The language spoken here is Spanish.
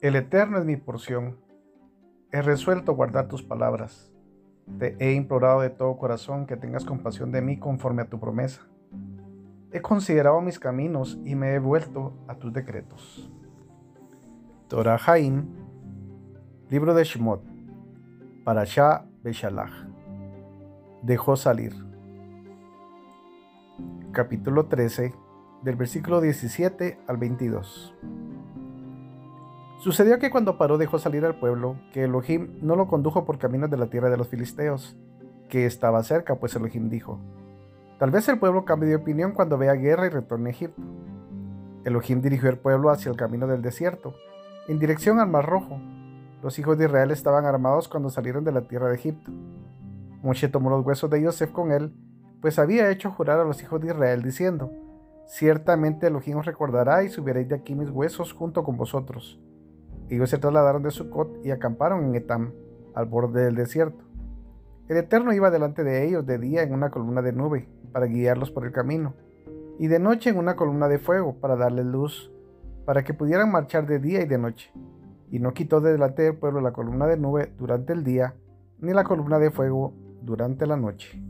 El Eterno es mi porción. He resuelto guardar tus palabras. Te he implorado de todo corazón que tengas compasión de mí conforme a tu promesa. He considerado mis caminos y me he vuelto a tus decretos. Torah Haim, libro de Shemot, Parashá Beshalach. Dejó salir. Capítulo 13, del versículo 17 al 22. Sucedió que cuando paró dejó salir al pueblo, que Elohim no lo condujo por caminos de la tierra de los filisteos, que estaba cerca, pues Elohim dijo, Tal vez el pueblo cambie de opinión cuando vea guerra y retorne a Egipto. Elohim dirigió el pueblo hacia el camino del desierto, en dirección al Mar Rojo. Los hijos de Israel estaban armados cuando salieron de la tierra de Egipto. Moshe tomó los huesos de Yosef con él, pues había hecho jurar a los hijos de Israel diciendo, Ciertamente Elohim os recordará y subiréis de aquí mis huesos junto con vosotros. Ellos se trasladaron de Sucot y acamparon en Etam, al borde del desierto. El Eterno iba delante de ellos de día en una columna de nube, para guiarlos por el camino, y de noche en una columna de fuego, para darles luz, para que pudieran marchar de día y de noche. Y no quitó de delante del pueblo la columna de nube durante el día, ni la columna de fuego durante la noche.